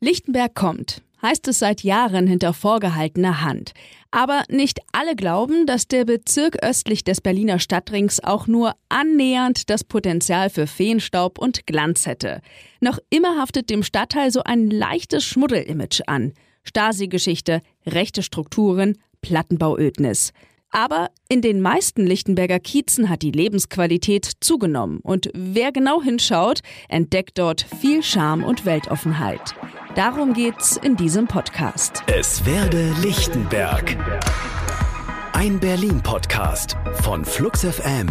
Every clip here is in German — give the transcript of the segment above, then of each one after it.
Lichtenberg kommt, heißt es seit Jahren hinter vorgehaltener Hand. Aber nicht alle glauben, dass der Bezirk östlich des Berliner Stadtrings auch nur annähernd das Potenzial für Feenstaub und Glanz hätte. Noch immer haftet dem Stadtteil so ein leichtes Schmuddelimage an. Stasi-Geschichte, rechte Strukturen, Plattenbauödnis. Aber in den meisten Lichtenberger Kiezen hat die Lebensqualität zugenommen und wer genau hinschaut, entdeckt dort viel Charme und Weltoffenheit. Darum geht's in diesem Podcast. Es werde Lichtenberg. Ein Berlin-Podcast von Flux FM.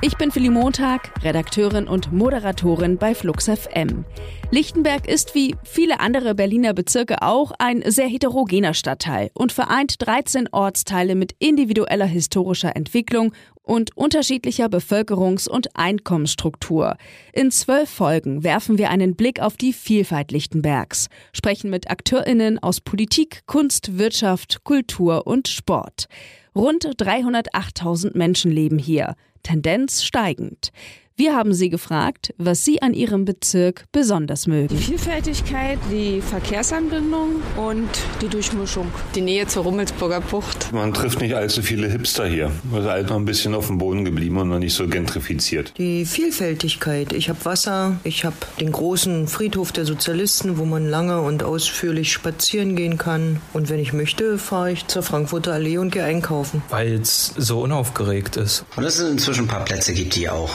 Ich bin Philly Montag, Redakteurin und Moderatorin bei Flux FM. Lichtenberg ist wie viele andere Berliner Bezirke auch ein sehr heterogener Stadtteil und vereint 13 Ortsteile mit individueller historischer Entwicklung und unterschiedlicher Bevölkerungs- und Einkommensstruktur. In zwölf Folgen werfen wir einen Blick auf die Vielfalt Lichtenbergs, sprechen mit AkteurInnen aus Politik, Kunst, Wirtschaft, Kultur und Sport. Rund 308.000 Menschen leben hier. Tendenz steigend. Wir haben sie gefragt, was sie an ihrem Bezirk besonders mögen. Die Vielfältigkeit, die Verkehrsanbindung und die Durchmischung. Die Nähe zur Rummelsburger Bucht. Man trifft nicht allzu viele Hipster hier. Man ist halt noch ein bisschen auf dem Boden geblieben und noch nicht so gentrifiziert. Die Vielfältigkeit. Ich habe Wasser, ich habe den großen Friedhof der Sozialisten, wo man lange und ausführlich spazieren gehen kann. Und wenn ich möchte, fahre ich zur Frankfurter Allee und gehe einkaufen. Weil es so unaufgeregt ist. Und es inzwischen ein paar Plätze gibt, die auch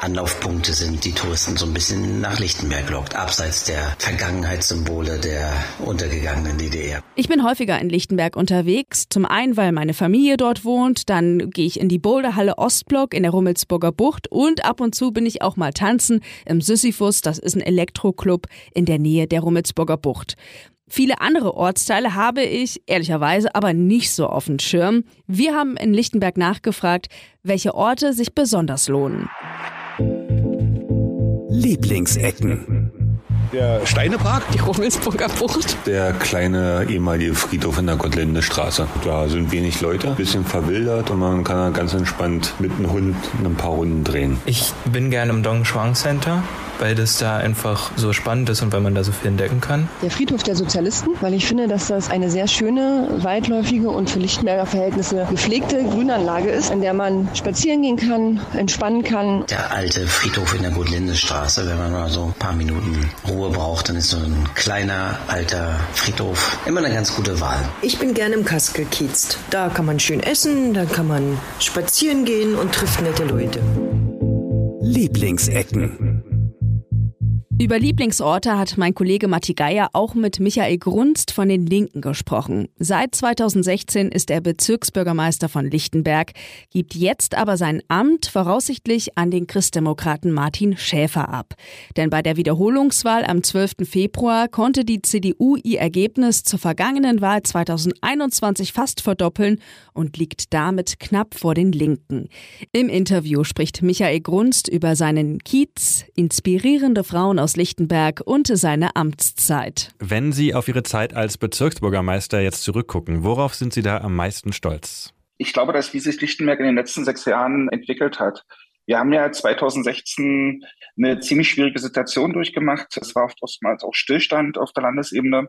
Anlaufpunkte sind, die Touristen so ein bisschen nach Lichtenberg lockt, abseits der Vergangenheitssymbole der untergegangenen DDR. Ich bin häufiger in Lichtenberg unterwegs. Zum einen, weil meine Familie dort wohnt, dann gehe ich in die Boulderhalle Ostblock in der Rummelsburger Bucht und ab und zu bin ich auch mal tanzen im Sisyphus, das ist ein Elektroclub in der Nähe der Rummelsburger Bucht. Viele andere Ortsteile habe ich ehrlicherweise aber nicht so auf dem Schirm. Wir haben in Lichtenberg nachgefragt, welche Orte sich besonders lohnen. Lieblingsecken. Der Steinepark, die Rummelsburger Bucht, der kleine ehemalige Friedhof in der Gottlinde Straße. Da sind wenig Leute, bisschen verwildert und man kann ganz entspannt mit einem Hund ein paar Runden drehen. Ich bin gerne im Dong Shuang Center weil das da einfach so spannend ist und weil man da so viel entdecken kann. Der Friedhof der Sozialisten, weil ich finde, dass das eine sehr schöne, weitläufige und für Lichtenberger Verhältnisse gepflegte Grünanlage ist, in der man spazieren gehen kann, entspannen kann. Der alte Friedhof in der Gutlindestraße, wenn man mal so ein paar Minuten Ruhe braucht, dann ist so ein kleiner, alter Friedhof immer eine ganz gute Wahl. Ich bin gerne im Kaskel kietzt. Da kann man schön essen, da kann man spazieren gehen und trifft nette Leute. Lieblingsecken. Über Lieblingsorte hat mein Kollege Matti Geier auch mit Michael Grunst von den Linken gesprochen. Seit 2016 ist er Bezirksbürgermeister von Lichtenberg, gibt jetzt aber sein Amt voraussichtlich an den Christdemokraten Martin Schäfer ab. Denn bei der Wiederholungswahl am 12. Februar konnte die CDU ihr Ergebnis zur vergangenen Wahl 2021 fast verdoppeln und liegt damit knapp vor den Linken. Im Interview spricht Michael Grunst über seinen Kiez, inspirierende Frauen aus aus Lichtenberg und seine Amtszeit. Wenn Sie auf Ihre Zeit als Bezirksbürgermeister jetzt zurückgucken, worauf sind Sie da am meisten stolz? Ich glaube, dass wie sich Lichtenberg in den letzten sechs Jahren entwickelt hat. Wir haben ja 2016 eine ziemlich schwierige Situation durchgemacht. Es war oftmals auch Stillstand auf der Landesebene.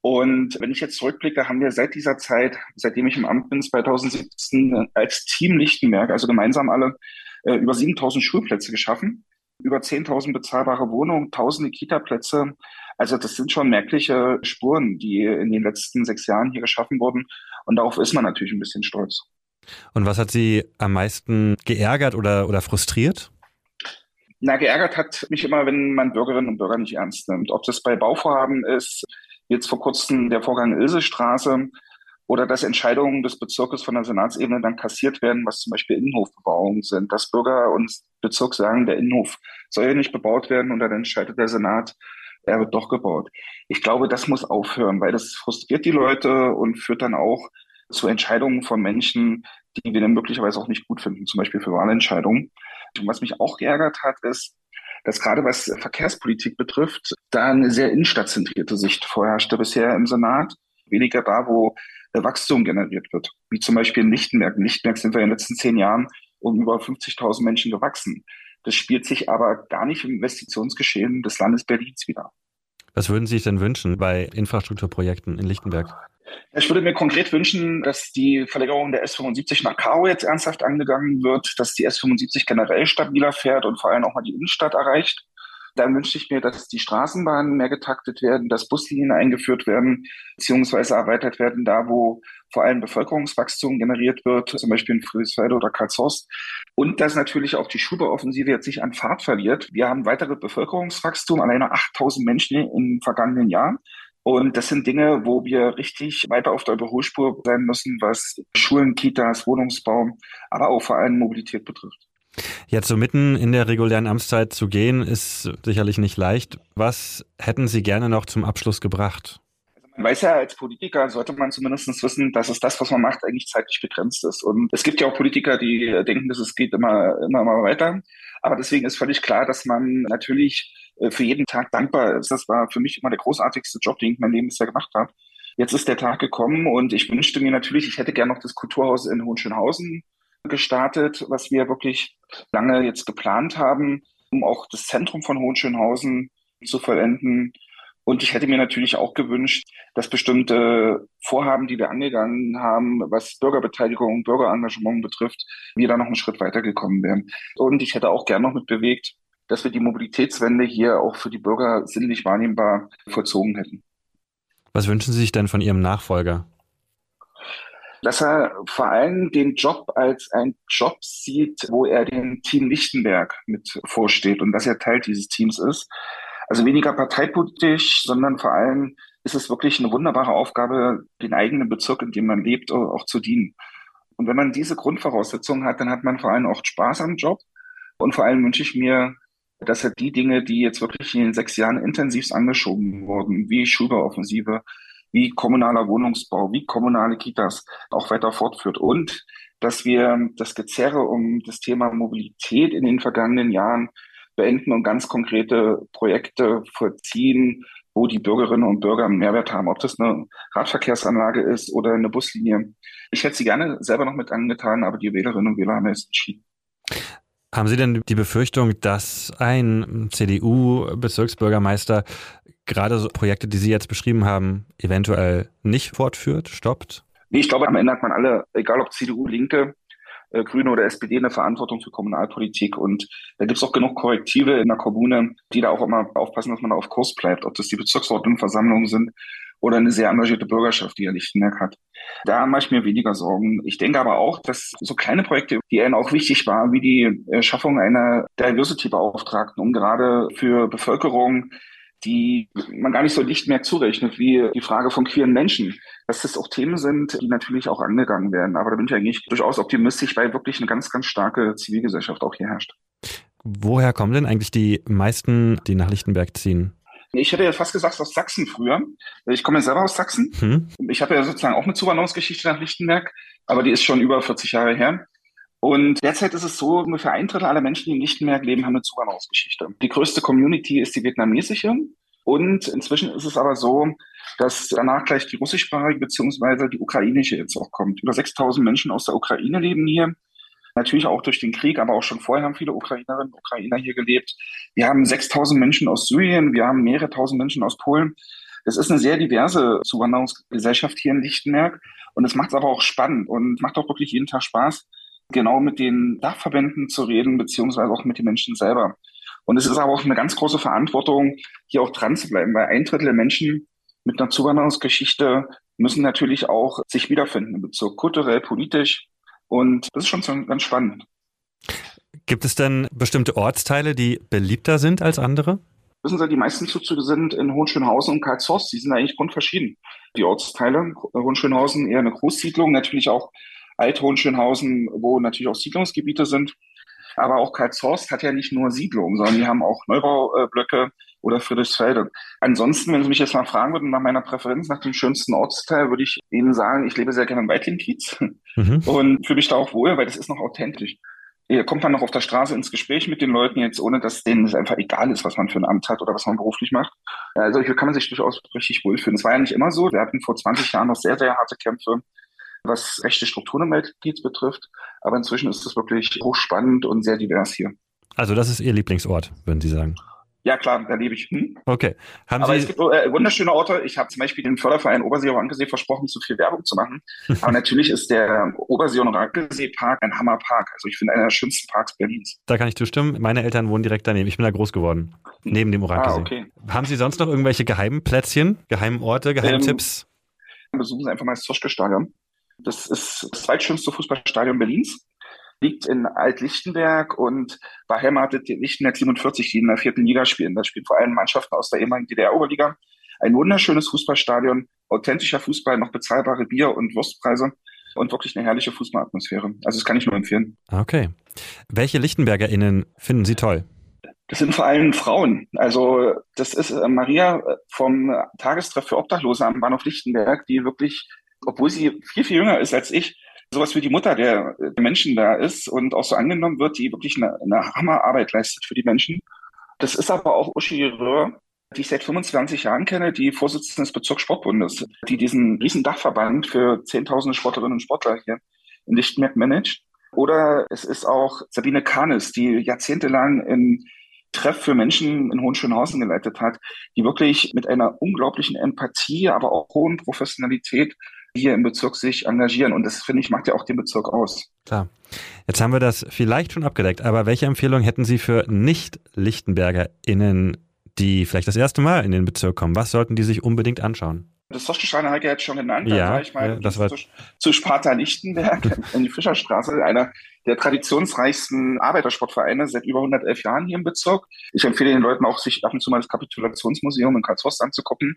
Und wenn ich jetzt zurückblicke, haben wir seit dieser Zeit, seitdem ich im Amt bin, 2017 als Team Lichtenberg, also gemeinsam alle, äh, über 7000 Schulplätze geschaffen über 10.000 bezahlbare Wohnungen, tausende Kita-Plätze. Also das sind schon merkliche Spuren, die in den letzten sechs Jahren hier geschaffen wurden. Und darauf ist man natürlich ein bisschen stolz. Und was hat Sie am meisten geärgert oder, oder frustriert? Na, geärgert hat mich immer, wenn man Bürgerinnen und Bürger nicht ernst nimmt. Ob das bei Bauvorhaben ist, jetzt vor kurzem der Vorgang Ilsestraße, oder dass Entscheidungen des Bezirkes von der Senatsebene dann kassiert werden, was zum Beispiel Innenhofbebauungen sind, dass Bürger und Bezirk sagen, der Innenhof soll ja nicht bebaut werden und dann entscheidet der Senat, er wird doch gebaut. Ich glaube, das muss aufhören, weil das frustriert die Leute und führt dann auch zu Entscheidungen von Menschen, die wir dann möglicherweise auch nicht gut finden, zum Beispiel für Wahlentscheidungen. Und was mich auch geärgert hat, ist, dass gerade was Verkehrspolitik betrifft, da eine sehr innenstadtzentrierte Sicht vorherrschte bisher im Senat. Weniger da, wo Wachstum generiert wird. Wie zum Beispiel in Lichtenberg. In Lichtenberg sind wir in den letzten zehn Jahren um über 50.000 Menschen gewachsen. Das spielt sich aber gar nicht im Investitionsgeschehen des Landes Berlins wieder. Was würden Sie sich denn wünschen bei Infrastrukturprojekten in Lichtenberg? Ich würde mir konkret wünschen, dass die Verlängerung der S75 nach Karo jetzt ernsthaft angegangen wird, dass die S75 generell stabiler fährt und vor allem auch mal die Innenstadt erreicht. Dann wünsche ich mir, dass die Straßenbahnen mehr getaktet werden, dass Buslinien eingeführt werden, beziehungsweise erweitert werden, da wo vor allem Bevölkerungswachstum generiert wird, zum Beispiel in Friedrichsfelde oder Karlshorst. Und dass natürlich auch die Schulbauoffensive jetzt sich an Fahrt verliert. Wir haben weitere Bevölkerungswachstum, alleine 8000 Menschen im vergangenen Jahr. Und das sind Dinge, wo wir richtig weiter auf der Überholspur sein müssen, was Schulen, Kitas, Wohnungsbau, aber auch vor allem Mobilität betrifft. Jetzt so mitten in der regulären Amtszeit zu gehen, ist sicherlich nicht leicht. Was hätten Sie gerne noch zum Abschluss gebracht? Man weiß ja, als Politiker sollte man zumindest wissen, dass es das, was man macht, eigentlich zeitlich begrenzt ist. Und es gibt ja auch Politiker, die denken, dass es geht immer, immer mal weiter. Aber deswegen ist völlig klar, dass man natürlich äh, für jeden Tag dankbar ist. Das war für mich immer der großartigste Job, den ich mein Leben bisher gemacht habe. Jetzt ist der Tag gekommen und ich wünschte mir natürlich, ich hätte gerne noch das Kulturhaus in Hohenschönhausen gestartet, was wir wirklich lange jetzt geplant haben, um auch das Zentrum von Hohenschönhausen zu vollenden. Und ich hätte mir natürlich auch gewünscht, dass bestimmte Vorhaben, die wir angegangen haben, was Bürgerbeteiligung, Bürgerengagement betrifft, wir da noch einen Schritt weitergekommen wären. Und ich hätte auch gern noch mit bewegt, dass wir die Mobilitätswende hier auch für die Bürger sinnlich wahrnehmbar vollzogen hätten. Was wünschen Sie sich denn von Ihrem Nachfolger? Dass er vor allem den Job als ein Job sieht, wo er dem Team Lichtenberg mit vorsteht und dass er Teil dieses Teams ist. Also weniger parteipolitisch, sondern vor allem ist es wirklich eine wunderbare Aufgabe, den eigenen Bezirk, in dem man lebt, auch zu dienen. Und wenn man diese Grundvoraussetzungen hat, dann hat man vor allem auch Spaß am Job. Und vor allem wünsche ich mir, dass er die Dinge, die jetzt wirklich in den sechs Jahren intensivst angeschoben wurden, wie Schulbauoffensive, wie kommunaler Wohnungsbau, wie kommunale Kitas auch weiter fortführt und dass wir das Gezerre um das Thema Mobilität in den vergangenen Jahren beenden und ganz konkrete Projekte vollziehen, wo die Bürgerinnen und Bürger einen Mehrwert haben, ob das eine Radverkehrsanlage ist oder eine Buslinie. Ich hätte sie gerne selber noch mit angetan, aber die Wählerinnen und Wähler haben jetzt entschieden. Haben Sie denn die Befürchtung, dass ein CDU-Bezirksbürgermeister gerade so Projekte, die Sie jetzt beschrieben haben, eventuell nicht fortführt, stoppt? Nee, ich glaube, am Ende hat man alle, egal ob CDU, Linke, äh, Grüne oder SPD, eine Verantwortung für Kommunalpolitik. Und da gibt es auch genug Korrektive in der Kommune, die da auch immer aufpassen, dass man da auf Kurs bleibt, ob das die Bezirksordnungsversammlungen sind oder eine sehr engagierte Bürgerschaft, die ja Lichtenberg hat. Da mache ich mir weniger Sorgen. Ich denke aber auch, dass so kleine Projekte, die ihnen auch wichtig waren, wie die Schaffung einer Diversity-Beauftragten, um gerade für Bevölkerung die man gar nicht so dicht mehr zurechnet, wie die Frage von queeren Menschen, dass das auch Themen sind, die natürlich auch angegangen werden. Aber da bin ich eigentlich durchaus optimistisch, weil wirklich eine ganz, ganz starke Zivilgesellschaft auch hier herrscht. Woher kommen denn eigentlich die meisten, die nach Lichtenberg ziehen? Ich hätte ja fast gesagt aus Sachsen früher. Ich komme ja selber aus Sachsen. Hm. Ich habe ja sozusagen auch eine Zuwanderungsgeschichte nach Lichtenberg, aber die ist schon über 40 Jahre her. Und derzeit ist es so, ungefähr ein Drittel aller Menschen, die in Lichtenberg leben, haben eine Zuwanderungsgeschichte. Die größte Community ist die vietnamesische. Und inzwischen ist es aber so, dass danach gleich die russischsprachige beziehungsweise die ukrainische jetzt auch kommt. Über 6000 Menschen aus der Ukraine leben hier. Natürlich auch durch den Krieg, aber auch schon vorher haben viele Ukrainerinnen und Ukrainer hier gelebt. Wir haben 6000 Menschen aus Syrien, wir haben mehrere tausend Menschen aus Polen. Es ist eine sehr diverse Zuwanderungsgesellschaft hier in Lichtenberg und es macht es aber auch spannend und macht auch wirklich jeden Tag Spaß, genau mit den Dachverbänden zu reden, beziehungsweise auch mit den Menschen selber. Und es ist aber auch eine ganz große Verantwortung, hier auch dran zu bleiben, weil ein Drittel der Menschen mit einer Zuwanderungsgeschichte müssen natürlich auch sich wiederfinden im Bezirk, kulturell, politisch. Und das ist schon so ganz spannend. Gibt es denn bestimmte Ortsteile, die beliebter sind als andere? Wissen Sie, die meisten Zuzüge sind in Hohenschönhausen und Karlshorst. Die sind eigentlich grundverschieden. Die Ortsteile, Hohenschönhausen eher eine Großsiedlung, natürlich auch Alt-Hohenschönhausen, wo natürlich auch Siedlungsgebiete sind. Aber auch Karlshorst hat ja nicht nur Siedlungen, sondern die haben auch Neubaublöcke oder Friedrichsfelde. Ansonsten, wenn Sie mich jetzt mal fragen würden nach meiner Präferenz, nach dem schönsten Ortsteil, würde ich Ihnen sagen, ich lebe sehr gerne im Weitlingkiez mhm. und fühle mich da auch wohl, weil das ist noch authentisch. Hier kommt man noch auf der Straße ins Gespräch mit den Leuten jetzt, ohne dass denen es einfach egal ist, was man für ein Amt hat oder was man beruflich macht. Also hier kann man sich durchaus richtig wohlfühlen. Es war ja nicht immer so. Wir hatten vor 20 Jahren noch sehr, sehr harte Kämpfe was rechte Strukturen im Weltgebiet betrifft. Aber inzwischen ist es wirklich hochspannend und sehr divers hier. Also das ist Ihr Lieblingsort, würden Sie sagen? Ja, klar, da lebe ich. Hm? Okay. Haben Aber Sie es gibt äh, wunderschöne Orte. Ich habe zum Beispiel den Förderverein Obersee und Rankesee versprochen, so viel Werbung zu machen. Aber natürlich ist der Obersee- und Rankesee-Park ein Hammerpark. Also ich finde einer der schönsten Parks Berlins. Da kann ich zustimmen. Meine Eltern wohnen direkt daneben. Ich bin da groß geworden. Neben dem Orankesee. Ah, okay. Haben Sie sonst noch irgendwelche geheimen Plätzchen, geheimen Orte, Geheimtipps? Besuchen Sie einfach mal das Zoschke-Stadion. Das ist das zweitschönste Fußballstadion Berlins. Liegt in Alt-Lichtenberg und beheimatet die Lichtenberg 47, die in der vierten Liga spielen. Da spielen vor allem Mannschaften aus der ehemaligen DDR-Oberliga. Ein wunderschönes Fußballstadion, authentischer Fußball, noch bezahlbare Bier- und Wurstpreise und wirklich eine herrliche Fußballatmosphäre. Also das kann ich nur empfehlen. Okay. Welche LichtenbergerInnen finden Sie toll? Das sind vor allem Frauen. Also das ist äh, Maria vom Tagestreff für Obdachlose am Bahnhof Lichtenberg, die wirklich, obwohl sie viel, viel jünger ist als ich, sowas wie die Mutter der, der Menschen da ist und auch so angenommen wird, die wirklich eine, eine Hammerarbeit leistet für die Menschen. Das ist aber auch Uschi Röhr, die ich seit 25 Jahren kenne, die Vorsitzende des Bezirkssportbundes, die diesen riesen Dachverband für zehntausende Sportlerinnen und Sportler hier in Lichtenberg managt. Oder es ist auch Sabine Kahnes, die jahrzehntelang in Treff für Menschen in Hohenschönhausen geleitet hat, die wirklich mit einer unglaublichen Empathie, aber auch hohen Professionalität hier im Bezirk sich engagieren. Und das, finde ich, macht ja auch den Bezirk aus. Klar. Jetzt haben wir das vielleicht schon abgedeckt, aber welche Empfehlung hätten Sie für Nicht-LichtenbergerInnen, die vielleicht das erste Mal in den Bezirk kommen? Was sollten die sich unbedingt anschauen? Das ich ja jetzt schon genannt. Ja, da war ich mal ja, das war- zu, zu Sparta Lichtenberg in die Fischerstraße, einer der traditionsreichsten Arbeitersportvereine seit über 111 Jahren hier im Bezirk. Ich empfehle den Leuten auch, sich ab und zu mal das Kapitulationsmuseum in Karlshorst anzugucken,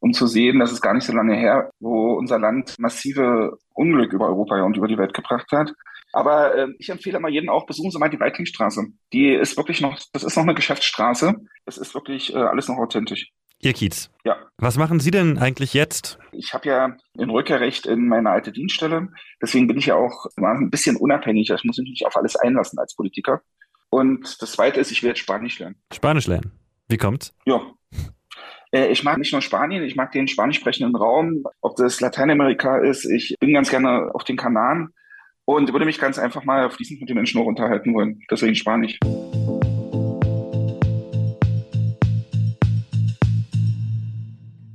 um zu sehen, dass es gar nicht so lange her, wo unser Land massive Unglück über Europa und über die Welt gebracht hat. Aber äh, ich empfehle mal jedem auch, besuchen Sie mal die Weitlingstraße. Die ist wirklich noch, das ist noch eine Geschäftsstraße. Das ist wirklich äh, alles noch authentisch. Ihr Kiez. Ja. Was machen Sie denn eigentlich jetzt? Ich habe ja ein Rückkehrrecht in meine alte Dienststelle. Deswegen bin ich ja auch ein bisschen unabhängig. Ich muss mich nicht auf alles einlassen als Politiker. Und das Zweite ist, ich will jetzt Spanisch lernen. Spanisch lernen. Wie kommt's? Ja. Äh, Ich mag nicht nur Spanien, ich mag den spanisch sprechenden Raum, ob das Lateinamerika ist. Ich bin ganz gerne auf den Kanaren und würde mich ganz einfach mal fließend mit den Menschen auch unterhalten wollen. Deswegen Spanisch.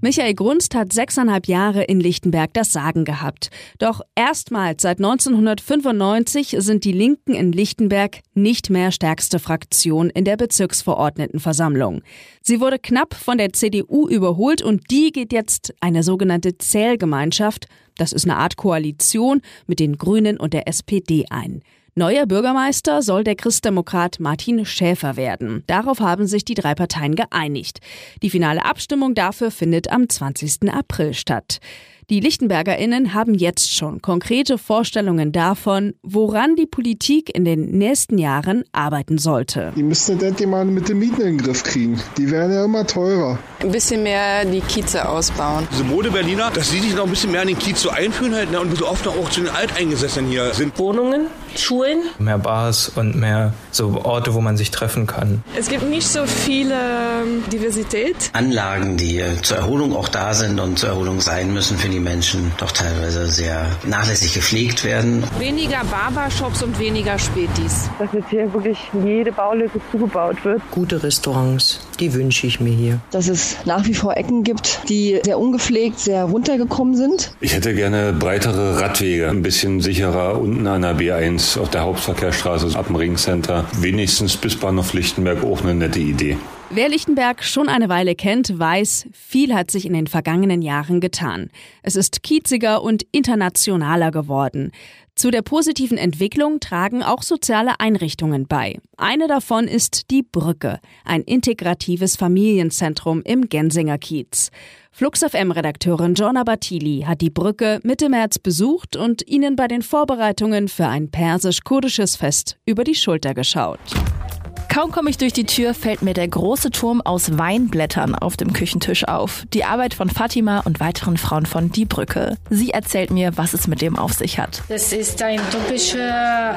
Michael Grunst hat sechseinhalb Jahre in Lichtenberg das Sagen gehabt. Doch erstmals seit 1995 sind die Linken in Lichtenberg nicht mehr stärkste Fraktion in der Bezirksverordnetenversammlung. Sie wurde knapp von der CDU überholt und die geht jetzt eine sogenannte Zählgemeinschaft, das ist eine Art Koalition mit den Grünen und der SPD ein. Neuer Bürgermeister soll der Christdemokrat Martin Schäfer werden. Darauf haben sich die drei Parteien geeinigt. Die finale Abstimmung dafür findet am 20. April statt. Die LichtenbergerInnen haben jetzt schon konkrete Vorstellungen davon, woran die Politik in den nächsten Jahren arbeiten sollte. Die müssten das endlich mal mit den Mieten in den Griff kriegen. Die werden ja immer teurer. Ein bisschen mehr die Kieze ausbauen. Diese Mode-Berliner, dass sie sich noch ein bisschen mehr an den Kiez so einführen halt, ne, und so oft auch zu den Alteingesessenen hier sind. Wohnungen, Schulen. Mehr Bars und mehr so Orte, wo man sich treffen kann. Es gibt nicht so viele ähm, Diversität. Anlagen, die zur Erholung auch da sind und zur Erholung sein müssen für die Menschen, doch teilweise sehr nachlässig gepflegt werden. Weniger Barbershops und weniger Spätis. Dass jetzt hier wirklich jede Baulücke zugebaut wird. Gute Restaurants, die wünsche ich mir hier. Dass es nach wie vor Ecken gibt, die sehr ungepflegt, sehr runtergekommen sind. Ich hätte gerne breitere Radwege, ein bisschen sicherer unten an der B1 auf der Hauptverkehrsstraße ab dem Ringcenter. Wenigstens bis Bahnhof Lichtenberg auch eine nette Idee. Wer Lichtenberg schon eine Weile kennt, weiß, viel hat sich in den vergangenen Jahren getan. Es ist kieziger und internationaler geworden. Zu der positiven Entwicklung tragen auch soziale Einrichtungen bei. Eine davon ist die Brücke, ein integratives Familienzentrum im Gensinger Kiez. Flux FM-Redakteurin Jonna Batili hat die Brücke Mitte März besucht und ihnen bei den Vorbereitungen für ein persisch-kurdisches Fest über die Schulter geschaut. Kaum komme ich durch die Tür, fällt mir der große Turm aus Weinblättern auf dem Küchentisch auf. Die Arbeit von Fatima und weiteren Frauen von Die Brücke. Sie erzählt mir, was es mit dem auf sich hat. Das ist ein typisches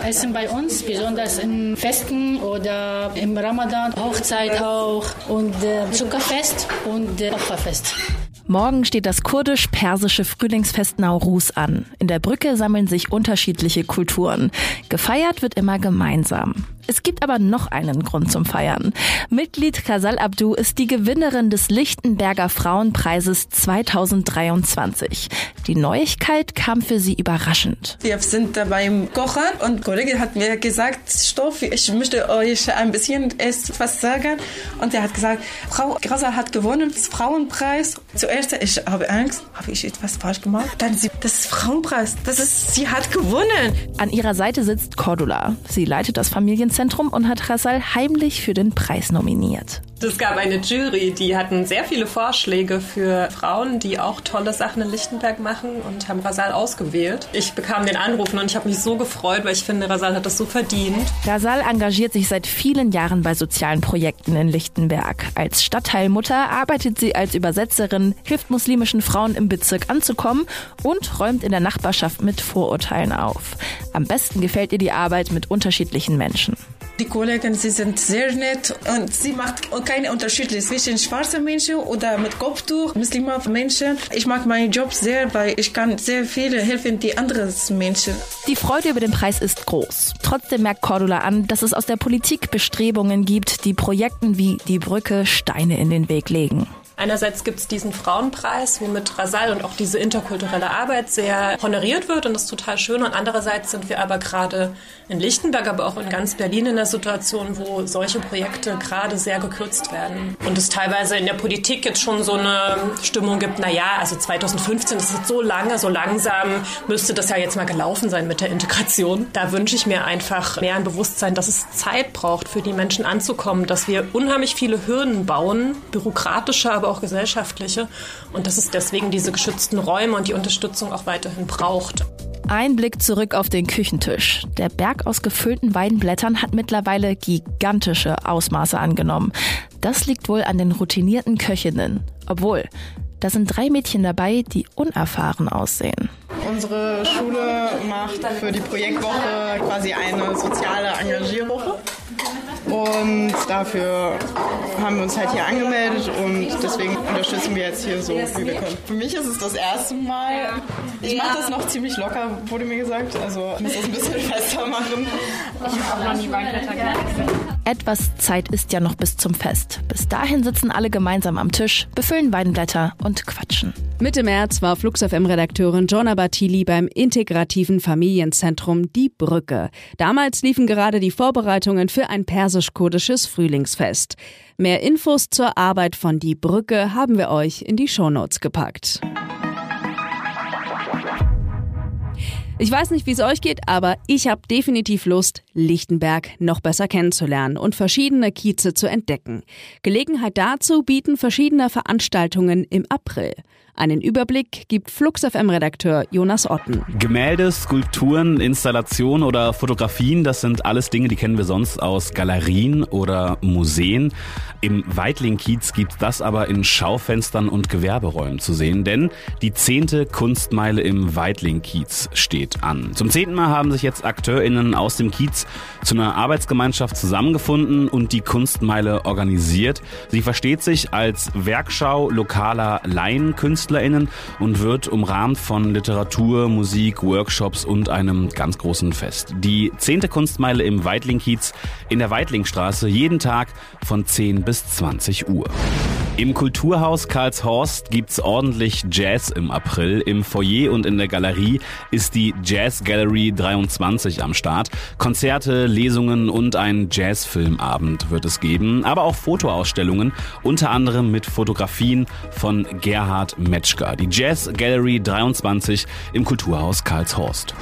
Essen bei uns, besonders in Festen oder im Ramadan, Hochzeit auch und äh, Zuckerfest und äh, Opferfest. Morgen steht das kurdisch-persische Frühlingsfest Nauruz an. In der Brücke sammeln sich unterschiedliche Kulturen. Gefeiert wird immer gemeinsam. Es gibt aber noch einen Grund zum Feiern. Mitglied Khasal Abdu ist die Gewinnerin des Lichtenberger Frauenpreises 2023. Die Neuigkeit kam für sie überraschend. Wir sind beim Kochen und Kollege hat mir gesagt, Stoff, ich möchte euch ein bisschen etwas sagen. Und er hat gesagt, Frau Khasal hat gewonnen, das Frauenpreis. Zuerst, ich habe Angst, habe ich etwas falsch gemacht? Dann sie, das ist Frauenpreis, das ist, sie hat gewonnen. An ihrer Seite sitzt Cordula. Sie leitet das Familienzentrum und hat Khasal heimlich für den Preis nominiert. Es gab eine Jury, die hatten sehr viele Vorschläge für Frauen, die auch tolle Sachen in Lichtenberg machen und haben Rasal ausgewählt. Ich bekam den Anruf und ich habe mich so gefreut, weil ich finde, Rasal hat das so verdient. Rasal engagiert sich seit vielen Jahren bei sozialen Projekten in Lichtenberg. Als Stadtteilmutter arbeitet sie als Übersetzerin, hilft muslimischen Frauen im Bezirk anzukommen und räumt in der Nachbarschaft mit Vorurteilen auf. Am besten gefällt ihr die Arbeit mit unterschiedlichen Menschen. Die Kollegen, sie sind sehr nett und sie macht keine Unterschiede zwischen schwarzen Menschen oder mit Kopftuch, Muslime Menschen. Ich mag meinen Job sehr, weil ich kann sehr viele helfen, die anderen Menschen. Die Freude über den Preis ist groß. Trotzdem merkt Cordula an, dass es aus der Politik Bestrebungen gibt, die Projekten wie die Brücke Steine in den Weg legen. Einerseits gibt es diesen Frauenpreis, womit Rasal und auch diese interkulturelle Arbeit sehr honoriert wird und das ist total schön. Und andererseits sind wir aber gerade in Lichtenberg, aber auch in ganz Berlin in der Situation, wo solche Projekte gerade sehr gekürzt werden. Und es teilweise in der Politik jetzt schon so eine Stimmung gibt, na ja, also 2015, das ist so lange, so langsam müsste das ja jetzt mal gelaufen sein mit der Integration. Da wünsche ich mir einfach mehr ein Bewusstsein, dass es Zeit braucht, für die Menschen anzukommen, dass wir unheimlich viele Hürden bauen, bürokratische, aber auch gesellschaftliche und dass es deswegen diese geschützten Räume und die Unterstützung auch weiterhin braucht. Ein Blick zurück auf den Küchentisch. Der Berg aus gefüllten Weidenblättern hat mittlerweile gigantische Ausmaße angenommen. Das liegt wohl an den routinierten Köchinnen. Obwohl, da sind drei Mädchen dabei, die unerfahren aussehen. Unsere Schule macht für die Projektwoche quasi eine soziale Engagierwoche. Und dafür haben wir uns halt hier angemeldet und deswegen unterstützen wir jetzt hier so, wie wir können. Für mich ist es das erste Mal. Ich mache das noch ziemlich locker, wurde mir gesagt. Also ich muss das ein bisschen fester machen. Ich habe auch noch nie Weinblätter Etwas Zeit ist ja noch bis zum Fest. Bis dahin sitzen alle gemeinsam am Tisch, befüllen Weinblätter und quatschen. Mitte März war Flux FM-Redakteurin Jonna Bartili beim integrativen Familienzentrum Die Brücke. Damals liefen gerade die Vorbereitungen für ein persisch-kurdisches Frühlingsfest. Mehr Infos zur Arbeit von Die Brücke haben wir euch in die Shownotes gepackt. Ich weiß nicht, wie es euch geht, aber ich habe definitiv Lust, Lichtenberg noch besser kennenzulernen und verschiedene Kieze zu entdecken. Gelegenheit dazu bieten verschiedene Veranstaltungen im April. Einen Überblick gibt Flux FM-Redakteur Jonas Otten. Gemälde, Skulpturen, Installationen oder Fotografien, das sind alles Dinge, die kennen wir sonst aus Galerien oder Museen. Im Weitling-Kiez gibt das aber in Schaufenstern und Gewerberäumen zu sehen, denn die zehnte Kunstmeile im Weitling-Kiez steht an. Zum zehnten Mal haben sich jetzt AkteurInnen aus dem Kiez zu einer Arbeitsgemeinschaft zusammengefunden und die Kunstmeile organisiert. Sie versteht sich als Werkschau lokaler Laienkünstler KünstlerInnen und wird umrahmt von Literatur, Musik, Workshops und einem ganz großen Fest. Die zehnte Kunstmeile im Weidling-Kiez in der Weidlingstraße jeden Tag von 10 bis 20 Uhr. Im Kulturhaus Karlshorst gibt's ordentlich Jazz im April. Im Foyer und in der Galerie ist die Jazz Gallery 23 am Start. Konzerte, Lesungen und ein Jazzfilmabend wird es geben, aber auch Fotoausstellungen, unter anderem mit Fotografien von Gerhard Metschka. Die Jazz Gallery 23 im Kulturhaus Karlshorst.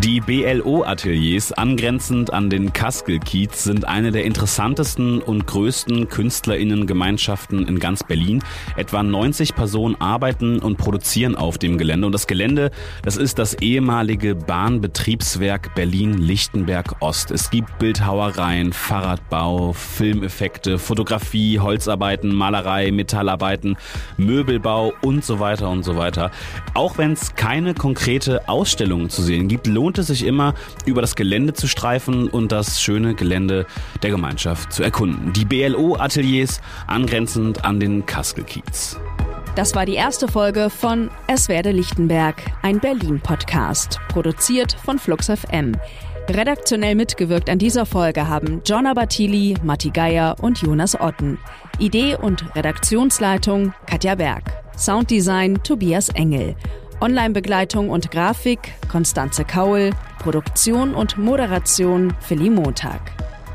Die BLO-Ateliers angrenzend an den Kaskel-Kiez sind eine der interessantesten und größten KünstlerInnen-Gemeinschaften in ganz Berlin. Etwa 90 Personen arbeiten und produzieren auf dem Gelände. Und das Gelände, das ist das ehemalige Bahnbetriebswerk Berlin-Lichtenberg-Ost. Es gibt Bildhauereien, Fahrradbau, Filmeffekte, Fotografie, Holzarbeiten, Malerei, Metallarbeiten, Möbelbau und so weiter und so weiter. Auch wenn es keine konkrete Ausstellung zu sehen gibt, lohnt lohnt es sich immer, über das Gelände zu streifen und das schöne Gelände der Gemeinschaft zu erkunden. Die BLO-Ateliers angrenzend an den Kaskelkiez. Das war die erste Folge von Es werde Lichtenberg, ein Berlin-Podcast, produziert von Flux FM. Redaktionell mitgewirkt an dieser Folge haben John Abatili, Matti Geier und Jonas Otten. Idee und Redaktionsleitung Katja Berg. Sounddesign Tobias Engel. Online-Begleitung und Grafik Konstanze Kaul. Produktion und Moderation Philly Montag.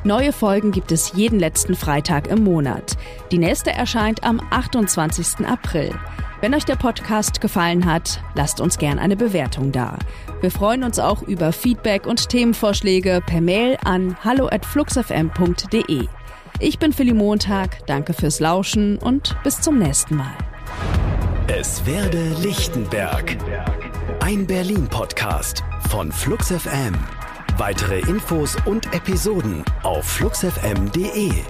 Neue Folgen gibt es jeden letzten Freitag im Monat. Die nächste erscheint am 28. April. Wenn euch der Podcast gefallen hat, lasst uns gern eine Bewertung da. Wir freuen uns auch über Feedback und Themenvorschläge per Mail an hallo@fluxfm.de. Ich bin Philly Montag, danke fürs Lauschen und bis zum nächsten Mal. Es werde Lichtenberg. Ein Berlin-Podcast von FluxFM. Weitere Infos und Episoden auf fluxfm.de.